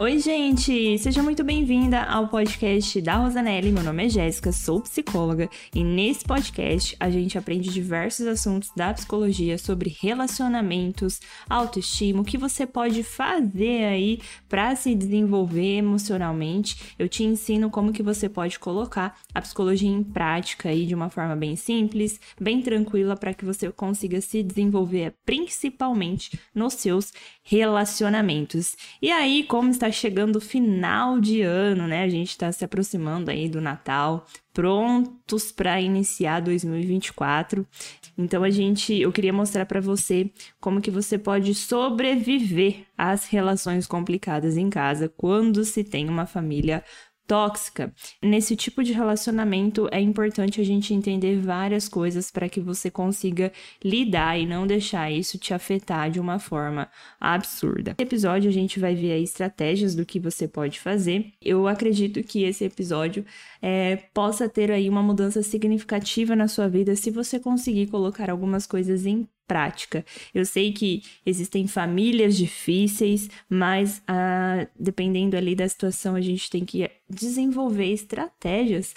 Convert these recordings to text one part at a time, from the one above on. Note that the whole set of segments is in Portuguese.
Oi, gente! Seja muito bem-vinda ao podcast da Rosanelli. Meu nome é Jéssica, sou psicóloga e nesse podcast a gente aprende diversos assuntos da psicologia sobre relacionamentos, autoestima, o que você pode fazer aí para se desenvolver emocionalmente. Eu te ensino como que você pode colocar a psicologia em prática aí de uma forma bem simples, bem tranquila para que você consiga se desenvolver principalmente nos seus relacionamentos. E aí, como está chegando o final de ano, né? A gente está se aproximando aí do Natal, prontos para iniciar 2024. Então a gente, eu queria mostrar para você como que você pode sobreviver às relações complicadas em casa quando se tem uma família tóxica. Nesse tipo de relacionamento é importante a gente entender várias coisas para que você consiga lidar e não deixar isso te afetar de uma forma absurda. Nesse episódio a gente vai ver estratégias do que você pode fazer. Eu acredito que esse episódio é, possa ter aí uma mudança significativa na sua vida se você conseguir colocar algumas coisas em prática. Eu sei que existem famílias difíceis, mas ah, dependendo ali da situação, a gente tem que desenvolver estratégias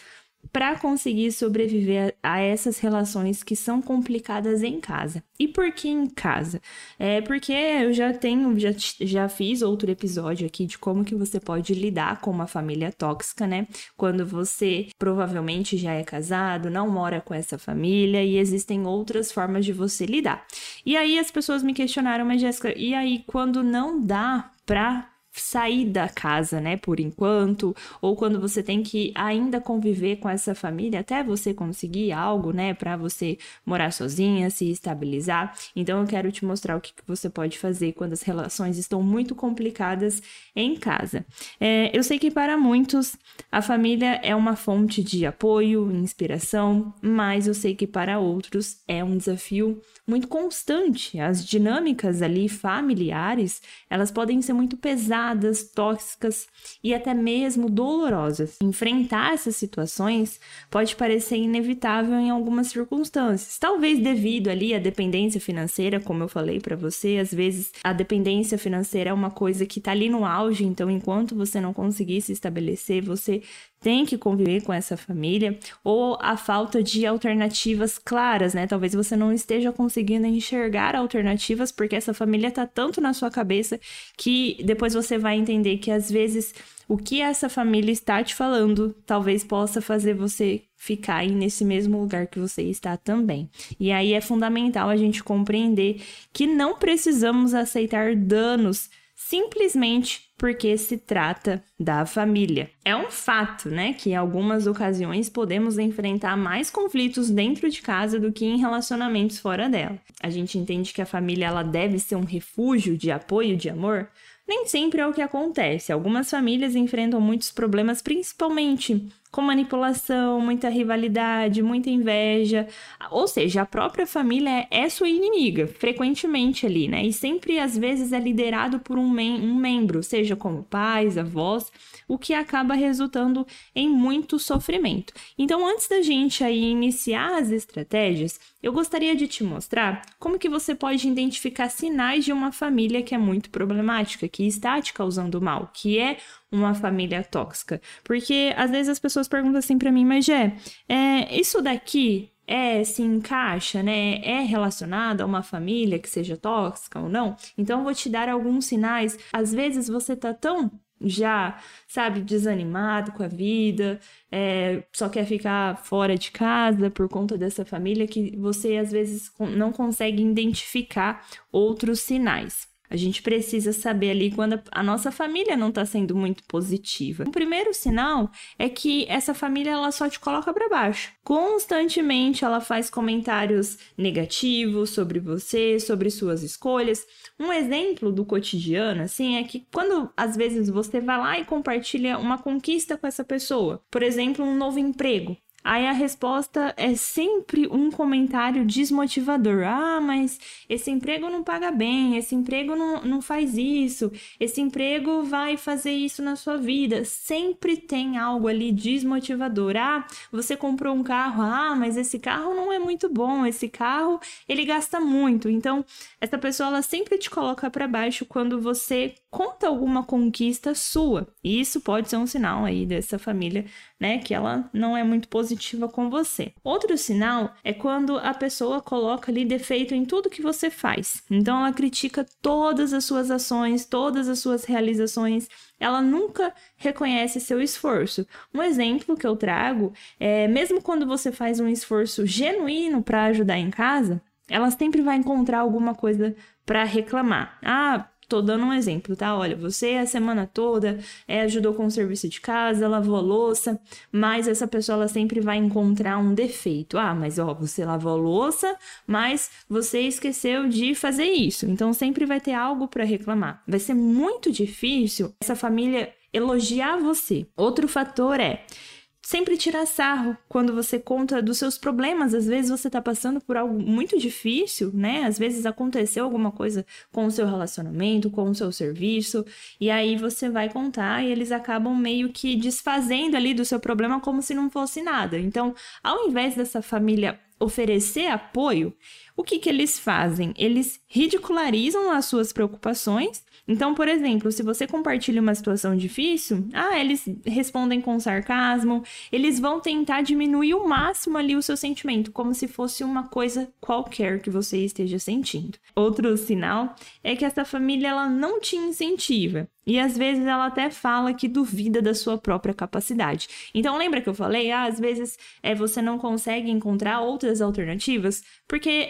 para conseguir sobreviver a, a, essas relações que são complicadas em casa. E por que em casa? É porque eu já tenho, já, já fiz outro episódio aqui de como que você pode lidar com uma família tóxica, né? Quando você provavelmente já é casado, não mora com essa família e existem outras formas de você lidar. E aí as pessoas me questionaram, mas Jéssica, e aí quando não dá pra sair da casa, né, por enquanto, ou quando você tem que ainda conviver com essa família até você conseguir algo, né, para você morar sozinha, se estabilizar. Então eu quero te mostrar o que, você pode fazer quando as relações estão muito complicadas em casa. É, eu sei que para muitos a família é uma fonte de apoio, inspiração, mas eu sei que para outros é um desafio muito constante. As dinâmicas ali familiares, elas podem ser muito pesadas pesadas, tóxicas e até mesmo dolorosas. Enfrentar essas situações pode parecer inevitável em algumas circunstâncias, talvez devido ali à dependência financeira, como eu falei para você, às vezes a dependência financeira é uma coisa que tá ali no auge, então enquanto você não conseguir se estabelecer, você tem que conviver com essa família, ou a falta de alternativas claras, né? Talvez você não esteja conseguindo enxergar alternativas porque essa família tá tanto na sua cabeça que depois você vai entender que às vezes o que essa família está te falando talvez possa fazer você ficar aí nesse mesmo lugar que você está também. E aí é fundamental a gente compreender que não precisamos aceitar danos simplesmente porque se trata da família. É um fato, né, que em algumas ocasiões podemos enfrentar mais conflitos dentro de casa do que em relacionamentos fora dela. A gente entende que a família ela deve ser um refúgio de apoio, de amor, nem sempre é o que acontece. Algumas famílias enfrentam muitos problemas, principalmente com manipulação, muita rivalidade, muita inveja. Ou seja, a própria família é sua inimiga, frequentemente ali, né? E sempre, às vezes, é liderado por um, mem um membro, seja como pais, avós, o que acaba resultando em muito sofrimento. Então, antes da gente aí iniciar as estratégias, eu gostaria de te mostrar como que você pode identificar sinais de uma família que é muito problemática, que está te causando mal, que é uma família tóxica. Porque às vezes as pessoas perguntam assim para mim, mas Jé, é, isso daqui é se encaixa, né? É relacionado a uma família que seja tóxica ou não? Então eu vou te dar alguns sinais. Às vezes você tá tão já, sabe, desanimado com a vida, é, só quer ficar fora de casa por conta dessa família que você às vezes não consegue identificar outros sinais. A gente precisa saber ali quando a nossa família não está sendo muito positiva. O primeiro sinal é que essa família ela só te coloca para baixo. Constantemente ela faz comentários negativos sobre você, sobre suas escolhas. Um exemplo do cotidiano, assim, é que quando às vezes você vai lá e compartilha uma conquista com essa pessoa, por exemplo, um novo emprego, Aí a resposta é sempre um comentário desmotivador. Ah, mas esse emprego não paga bem, esse emprego não, não faz isso, esse emprego vai fazer isso na sua vida. Sempre tem algo ali desmotivador. Ah, você comprou um carro, ah, mas esse carro não é muito bom, esse carro ele gasta muito. Então, essa pessoa ela sempre te coloca para baixo quando você conta alguma conquista sua. E isso pode ser um sinal aí dessa família, né, que ela não é muito positiva com você. Outro sinal é quando a pessoa coloca ali defeito em tudo que você faz. Então ela critica todas as suas ações, todas as suas realizações, ela nunca reconhece seu esforço. Um exemplo que eu trago é, mesmo quando você faz um esforço genuíno para ajudar em casa, ela sempre vai encontrar alguma coisa para reclamar. Ah, Tô dando um exemplo, tá? Olha, você a semana toda é, ajudou com o serviço de casa, lavou a louça, mas essa pessoa ela sempre vai encontrar um defeito. Ah, mas ó, você lavou a louça, mas você esqueceu de fazer isso. Então sempre vai ter algo para reclamar. Vai ser muito difícil essa família elogiar você. Outro fator é sempre tirar sarro quando você conta dos seus problemas. Às vezes você está passando por algo muito difícil, né? Às vezes aconteceu alguma coisa com o seu relacionamento, com o seu serviço, e aí você vai contar e eles acabam meio que desfazendo ali do seu problema como se não fosse nada. Então, ao invés dessa família oferecer apoio, o que, que eles fazem? Eles ridicularizam as suas preocupações então, por exemplo, se você compartilha uma situação difícil, ah, eles respondem com sarcasmo, eles vão tentar diminuir o máximo ali o seu sentimento, como se fosse uma coisa qualquer que você esteja sentindo. Outro sinal é que essa família ela não te incentiva. E às vezes ela até fala que duvida da sua própria capacidade. Então lembra que eu falei, ah, às vezes é, você não consegue encontrar outras alternativas, porque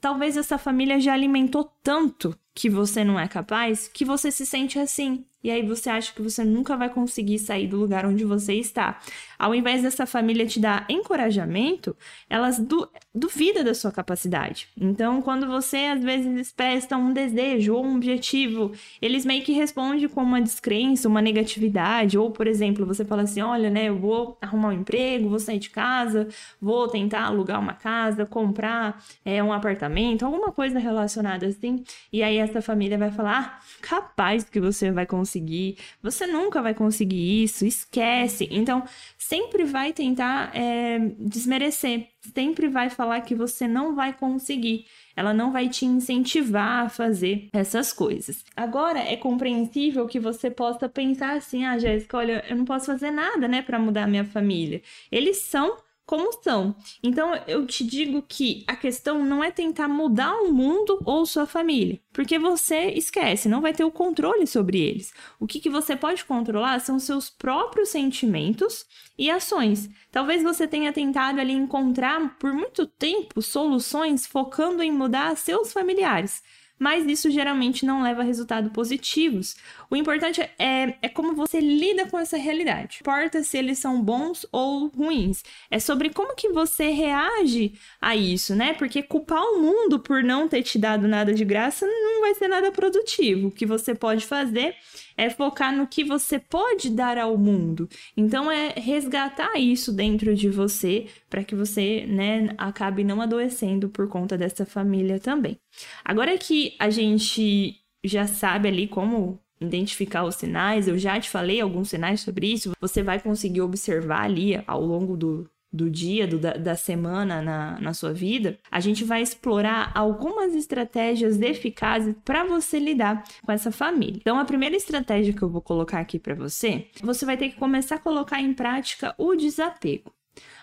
talvez essa família já alimentou tanto que você não é capaz, que você se sente assim. E aí você acha que você nunca vai conseguir sair do lugar onde você está. Ao invés dessa família te dar encorajamento, elas du duvidam da sua capacidade. Então, quando você às vezes expressa um desejo ou um objetivo, eles meio que respondem com uma descrença, uma negatividade. Ou, por exemplo, você fala assim: olha, né, eu vou arrumar um emprego, vou sair de casa, vou tentar alugar uma casa, comprar é, um apartamento, alguma coisa relacionada assim. E aí essa família vai falar: ah, capaz que você vai conseguir, você nunca vai conseguir isso, esquece. Então, sempre vai tentar é, desmerecer, sempre vai falar que você não vai conseguir. Ela não vai te incentivar a fazer essas coisas. Agora, é compreensível que você possa pensar assim: ah, Jéssica, olha, eu não posso fazer nada, né, para mudar a minha família. Eles são como são. Então eu te digo que a questão não é tentar mudar o mundo ou sua família, porque você esquece, não vai ter o controle sobre eles. O que, que você pode controlar são seus próprios sentimentos e ações. Talvez você tenha tentado ali encontrar por muito tempo soluções focando em mudar seus familiares mas isso geralmente não leva a resultados positivos. O importante é, é como você lida com essa realidade. Não importa se eles são bons ou ruins. É sobre como que você reage a isso, né? Porque culpar o mundo por não ter te dado nada de graça não vai ser nada produtivo. O que você pode fazer é focar no que você pode dar ao mundo. Então é resgatar isso dentro de você para que você, né, acabe não adoecendo por conta dessa família também. Agora que a gente já sabe ali como identificar os sinais, eu já te falei alguns sinais sobre isso, você vai conseguir observar ali ao longo do, do dia, do, da, da semana na, na sua vida, a gente vai explorar algumas estratégias eficazes para você lidar com essa família. Então, a primeira estratégia que eu vou colocar aqui para você, você vai ter que começar a colocar em prática o desapego.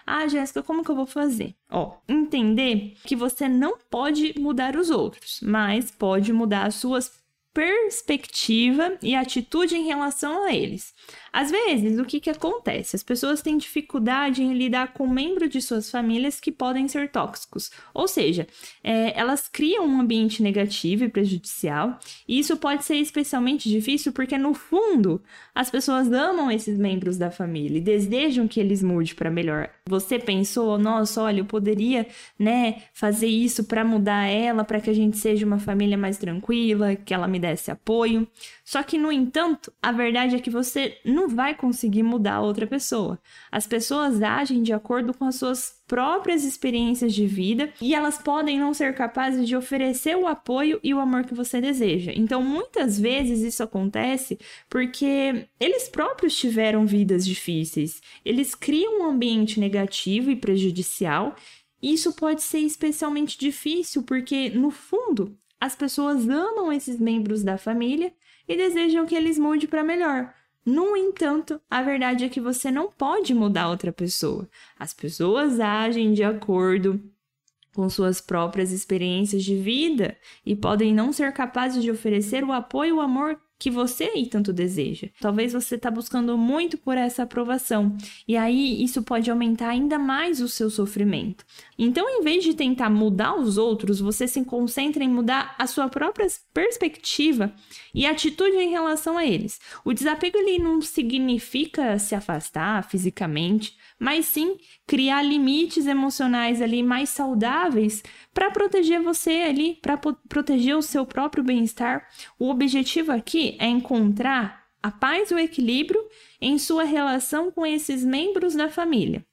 Ah, Jéssica, como que eu vou fazer? Ó, entender que você não pode mudar os outros, mas pode mudar as suas perspectiva e atitude em relação a eles. Às vezes, o que, que acontece? As pessoas têm dificuldade em lidar com membros de suas famílias que podem ser tóxicos, ou seja, é, elas criam um ambiente negativo e prejudicial, e isso pode ser especialmente difícil porque, no fundo, as pessoas amam esses membros da família e desejam que eles mudem para melhor. Você pensou, nossa, olha, eu poderia, né, fazer isso para mudar ela, para que a gente seja uma família mais tranquila, que ela me dar esse apoio. Só que, no entanto, a verdade é que você não vai conseguir mudar outra pessoa. As pessoas agem de acordo com as suas próprias experiências de vida e elas podem não ser capazes de oferecer o apoio e o amor que você deseja. Então, muitas vezes isso acontece porque eles próprios tiveram vidas difíceis. Eles criam um ambiente negativo e prejudicial isso pode ser especialmente difícil porque, no fundo, as pessoas amam esses membros da família e desejam que eles mudem para melhor. No entanto, a verdade é que você não pode mudar outra pessoa. As pessoas agem de acordo com suas próprias experiências de vida e podem não ser capazes de oferecer o apoio e o amor que você aí tanto deseja. Talvez você está buscando muito por essa aprovação e aí isso pode aumentar ainda mais o seu sofrimento. Então, em vez de tentar mudar os outros, você se concentra em mudar a sua própria perspectiva e atitude em relação a eles. O desapego ele não significa se afastar fisicamente, mas sim criar limites emocionais ali mais saudáveis para proteger você ali, para proteger o seu próprio bem-estar. O objetivo aqui é encontrar a paz e o equilíbrio em sua relação com esses membros da família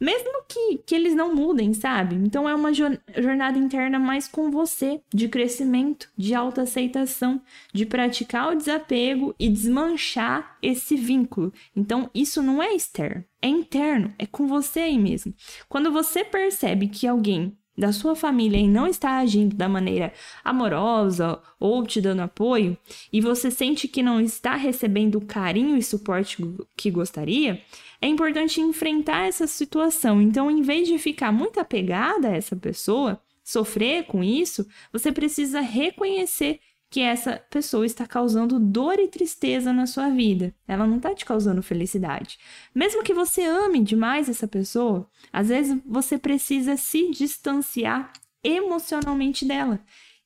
mesmo que, que eles não mudem, sabe? Então é uma jornada interna mais com você, de crescimento, de autoaceitação, de praticar o desapego e desmanchar esse vínculo. Então isso não é externo, é interno, é com você aí mesmo. Quando você percebe que alguém da sua família e não está agindo da maneira amorosa ou te dando apoio, e você sente que não está recebendo o carinho e suporte que gostaria, é importante enfrentar essa situação. Então, em vez de ficar muito apegada a essa pessoa, sofrer com isso, você precisa reconhecer que essa pessoa está causando dor e tristeza na sua vida. Ela não está te causando felicidade. Mesmo que você ame demais essa pessoa, às vezes você precisa se distanciar emocionalmente dela.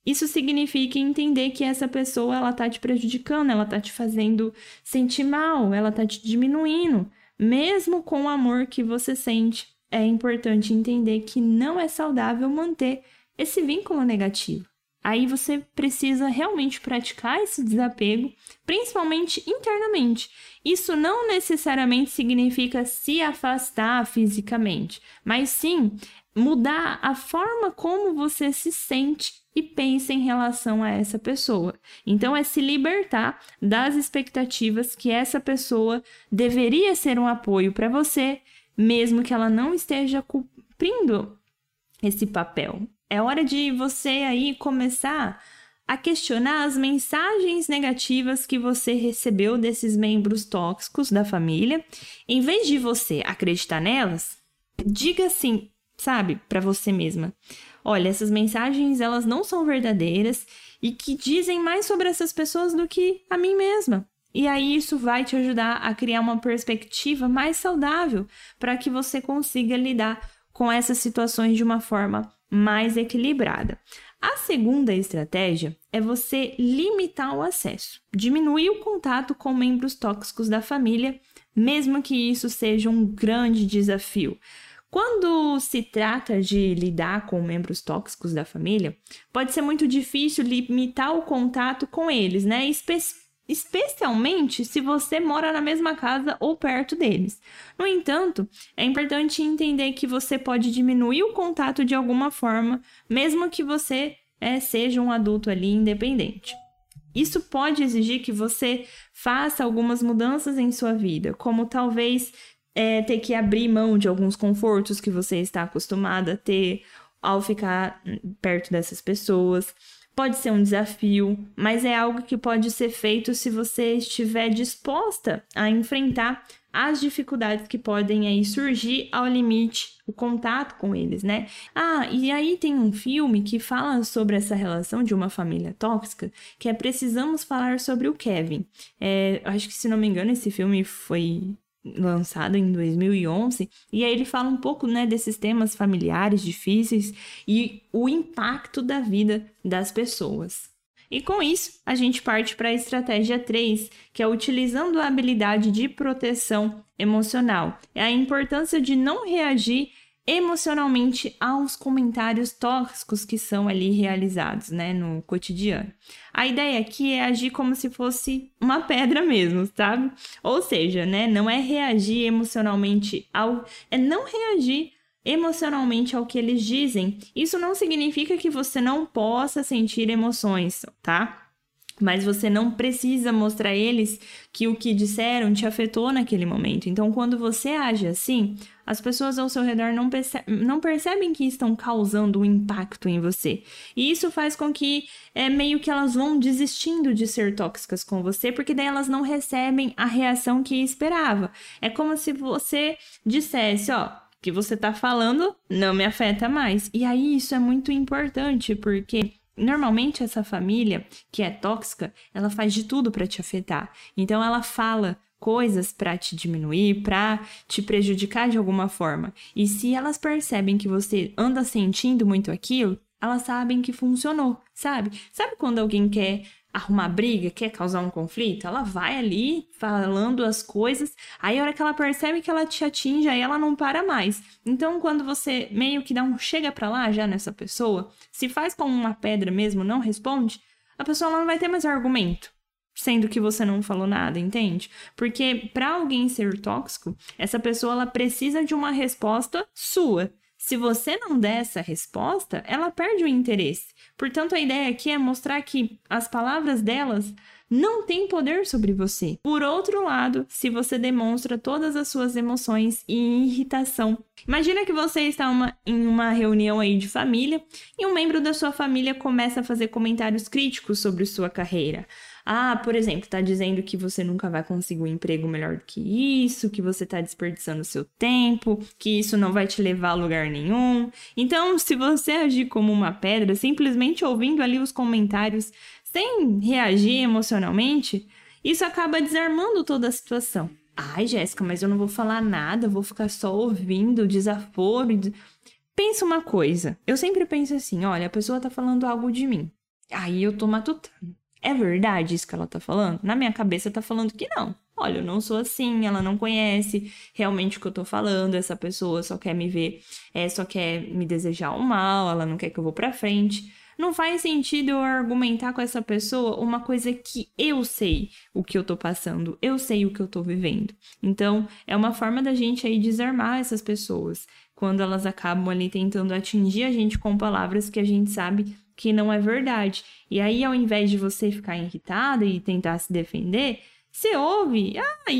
Isso significa entender que essa pessoa ela tá te prejudicando, ela tá te fazendo sentir mal, ela tá te diminuindo. Mesmo com o amor que você sente, é importante entender que não é saudável manter esse vínculo negativo. Aí você precisa realmente praticar esse desapego, principalmente internamente. Isso não necessariamente significa se afastar fisicamente, mas sim mudar a forma como você se sente e pensa em relação a essa pessoa. Então, é se libertar das expectativas que essa pessoa deveria ser um apoio para você, mesmo que ela não esteja cumprindo esse papel. É hora de você aí começar a questionar as mensagens negativas que você recebeu desses membros tóxicos da família. Em vez de você acreditar nelas, diga assim, sabe, para você mesma olha, essas mensagens elas não são verdadeiras e que dizem mais sobre essas pessoas do que a mim mesma. E aí isso vai te ajudar a criar uma perspectiva mais saudável para que você consiga lidar com essas situações de uma forma mais equilibrada. A segunda estratégia é você limitar o acesso, diminuir o contato com membros tóxicos da família, mesmo que isso seja um grande desafio. Quando se trata de lidar com membros tóxicos da família, pode ser muito difícil limitar o contato com eles, né? Espe especialmente se você mora na mesma casa ou perto deles. No entanto, é importante entender que você pode diminuir o contato de alguma forma, mesmo que você é, seja um adulto ali independente. Isso pode exigir que você faça algumas mudanças em sua vida, como talvez é, ter que abrir mão de alguns confortos que você está acostumada a ter ao ficar perto dessas pessoas. Pode ser um desafio, mas é algo que pode ser feito se você estiver disposta a enfrentar as dificuldades que podem aí surgir ao limite o contato com eles, né? Ah, e aí tem um filme que fala sobre essa relação de uma família tóxica, que é Precisamos Falar sobre o Kevin. É, acho que, se não me engano, esse filme foi lançado em 2011, e aí ele fala um pouco, né, desses temas familiares difíceis e o impacto da vida das pessoas. E com isso, a gente parte para a estratégia 3, que é utilizando a habilidade de proteção emocional. É a importância de não reagir emocionalmente aos comentários tóxicos que são ali realizados, né, no cotidiano. A ideia aqui é agir como se fosse uma pedra mesmo, sabe? Ou seja, né, não é reagir emocionalmente ao é não reagir emocionalmente ao que eles dizem. Isso não significa que você não possa sentir emoções, tá? Mas você não precisa mostrar a eles que o que disseram te afetou naquele momento. Então, quando você age assim, as pessoas ao seu redor não, perce não percebem que estão causando um impacto em você. E isso faz com que é meio que elas vão desistindo de ser tóxicas com você, porque daí elas não recebem a reação que esperava. É como se você dissesse, ó, que você tá falando não me afeta mais. E aí isso é muito importante, porque Normalmente essa família que é tóxica, ela faz de tudo para te afetar. Então ela fala coisas para te diminuir, para te prejudicar de alguma forma. E se elas percebem que você anda sentindo muito aquilo, elas sabem que funcionou, sabe? Sabe quando alguém quer arrumar briga, quer causar um conflito, ela vai ali falando as coisas, aí a hora que ela percebe que ela te atinge, aí ela não para mais. Então, quando você meio que dá um chega pra lá já nessa pessoa, se faz como uma pedra mesmo, não responde, a pessoa não vai ter mais argumento. Sendo que você não falou nada, entende? Porque para alguém ser tóxico, essa pessoa ela precisa de uma resposta sua. Se você não der essa resposta, ela perde o interesse. Portanto, a ideia aqui é mostrar que as palavras delas não têm poder sobre você. Por outro lado, se você demonstra todas as suas emoções e irritação. Imagina que você está uma, em uma reunião aí de família e um membro da sua família começa a fazer comentários críticos sobre sua carreira. Ah, por exemplo, tá dizendo que você nunca vai conseguir um emprego melhor do que isso, que você tá desperdiçando seu tempo, que isso não vai te levar a lugar nenhum. Então, se você agir como uma pedra, simplesmente ouvindo ali os comentários sem reagir emocionalmente, isso acaba desarmando toda a situação. Ai, Jéssica, mas eu não vou falar nada, vou ficar só ouvindo desaforo. Pensa uma coisa. Eu sempre penso assim: olha, a pessoa tá falando algo de mim. Aí eu tô matutando. É verdade isso que ela tá falando? Na minha cabeça tá falando que não. Olha, eu não sou assim, ela não conhece realmente o que eu tô falando, essa pessoa só quer me ver, é, só quer me desejar o mal, ela não quer que eu vou pra frente. Não faz sentido eu argumentar com essa pessoa uma coisa que eu sei o que eu tô passando, eu sei o que eu tô vivendo. Então, é uma forma da gente aí desarmar essas pessoas quando elas acabam ali tentando atingir a gente com palavras que a gente sabe que não é verdade. E aí, ao invés de você ficar irritada e tentar se defender, você ouve, ah,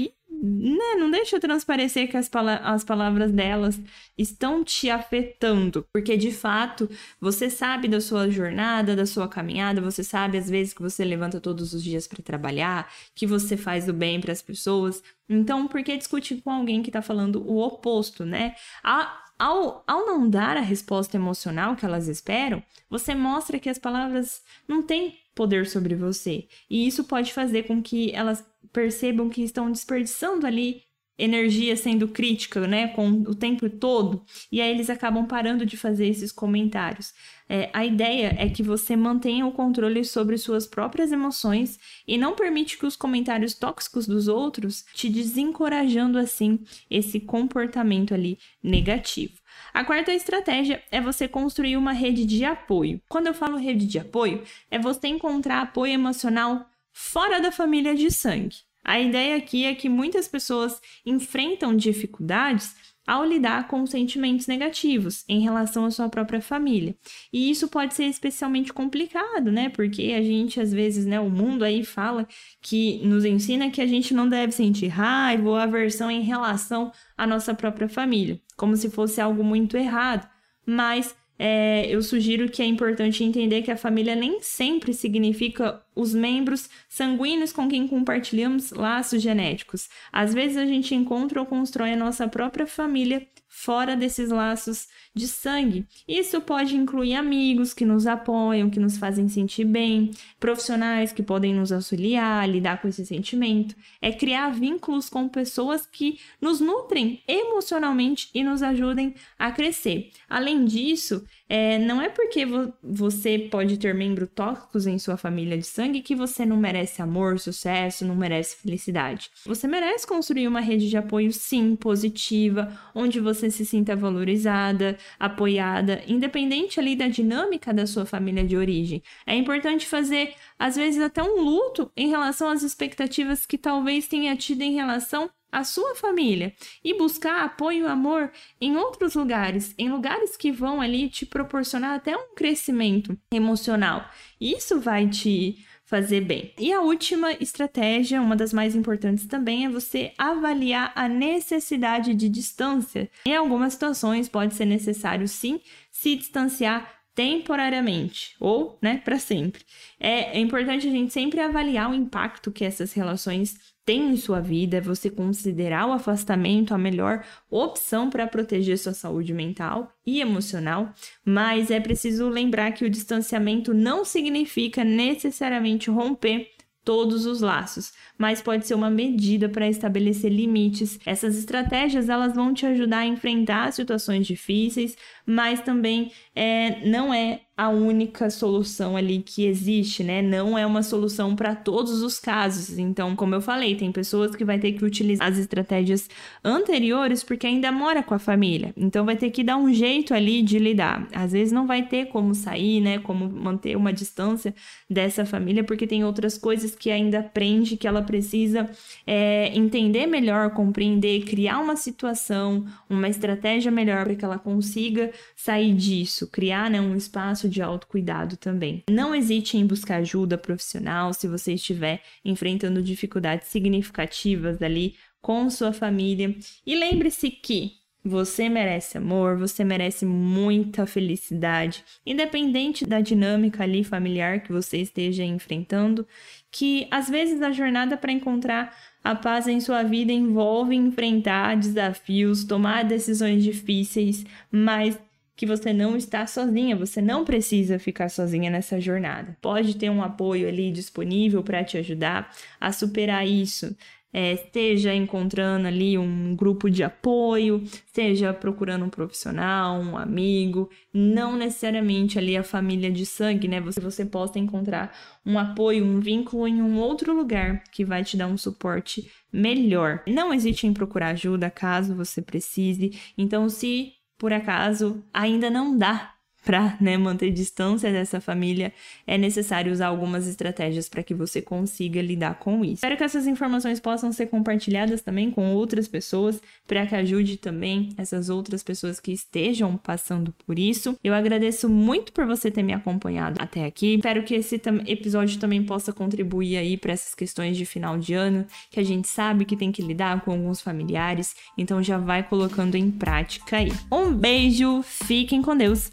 né, não deixa transparecer que as, as palavras delas estão te afetando, porque de fato você sabe da sua jornada, da sua caminhada, você sabe às vezes que você levanta todos os dias para trabalhar, que você faz o bem para as pessoas. Então, por que discutir com alguém que está falando o oposto, né? A ao, ao não dar a resposta emocional que elas esperam, você mostra que as palavras não têm poder sobre você. E isso pode fazer com que elas percebam que estão desperdiçando ali energia sendo crítica, né, com o tempo todo, e aí eles acabam parando de fazer esses comentários. É, a ideia é que você mantenha o controle sobre suas próprias emoções e não permite que os comentários tóxicos dos outros te desencorajando assim esse comportamento ali negativo. A quarta estratégia é você construir uma rede de apoio. Quando eu falo rede de apoio, é você encontrar apoio emocional fora da família de sangue. A ideia aqui é que muitas pessoas enfrentam dificuldades ao lidar com sentimentos negativos em relação à sua própria família. E isso pode ser especialmente complicado, né? Porque a gente, às vezes, né, o mundo aí fala que nos ensina que a gente não deve sentir raiva ou aversão em relação à nossa própria família, como se fosse algo muito errado. Mas é, eu sugiro que é importante entender que a família nem sempre significa os membros sanguíneos com quem compartilhamos laços genéticos. Às vezes a gente encontra ou constrói a nossa própria família fora desses laços de sangue. Isso pode incluir amigos que nos apoiam, que nos fazem sentir bem, profissionais que podem nos auxiliar lidar com esse sentimento. É criar vínculos com pessoas que nos nutrem emocionalmente e nos ajudem a crescer. Além disso, é, não é porque vo você pode ter membros tóxicos em sua família de sangue que você não merece amor, sucesso, não merece felicidade. Você merece construir uma rede de apoio, sim, positiva, onde você você se sinta valorizada, apoiada, independente ali da dinâmica da sua família de origem. É importante fazer, às vezes, até um luto em relação às expectativas que talvez tenha tido em relação à sua família e buscar apoio e amor em outros lugares, em lugares que vão ali te proporcionar até um crescimento emocional. Isso vai te fazer bem. E a última estratégia, uma das mais importantes também, é você avaliar a necessidade de distância. Em algumas situações pode ser necessário sim se distanciar temporariamente ou, né, para sempre. É, é importante a gente sempre avaliar o impacto que essas relações têm em sua vida, é você considerar o afastamento a melhor opção para proteger sua saúde mental e emocional, mas é preciso lembrar que o distanciamento não significa necessariamente romper todos os laços, mas pode ser uma medida para estabelecer limites. Essas estratégias elas vão te ajudar a enfrentar situações difíceis, mas também é, não é a única solução ali que existe, né? Não é uma solução para todos os casos. Então, como eu falei, tem pessoas que vai ter que utilizar as estratégias anteriores porque ainda mora com a família. Então, vai ter que dar um jeito ali de lidar. Às vezes não vai ter como sair, né? Como manter uma distância dessa família porque tem outras coisas que ainda aprende que ela precisa é, entender melhor, compreender, criar uma situação, uma estratégia melhor para que ela consiga sair disso, criar né, um espaço de autocuidado também. Não hesite em buscar ajuda profissional se você estiver enfrentando dificuldades significativas ali com sua família. E lembre-se que você merece amor, você merece muita felicidade, independente da dinâmica ali familiar que você esteja enfrentando, que às vezes a jornada para encontrar a paz em sua vida envolve enfrentar desafios, tomar decisões difíceis, mas que você não está sozinha, você não precisa ficar sozinha nessa jornada. Pode ter um apoio ali disponível para te ajudar a superar isso. É, esteja encontrando ali um grupo de apoio, esteja procurando um profissional, um amigo, não necessariamente ali a família de sangue, né? Você, você possa encontrar um apoio, um vínculo em um outro lugar que vai te dar um suporte melhor. Não hesite em procurar ajuda caso você precise. Então, se por acaso ainda não dá para né, manter distância dessa família, é necessário usar algumas estratégias para que você consiga lidar com isso. Espero que essas informações possam ser compartilhadas também com outras pessoas, para que ajude também essas outras pessoas que estejam passando por isso. Eu agradeço muito por você ter me acompanhado até aqui. Espero que esse episódio também possa contribuir aí para essas questões de final de ano, que a gente sabe que tem que lidar com alguns familiares, então já vai colocando em prática aí. Um beijo, fiquem com Deus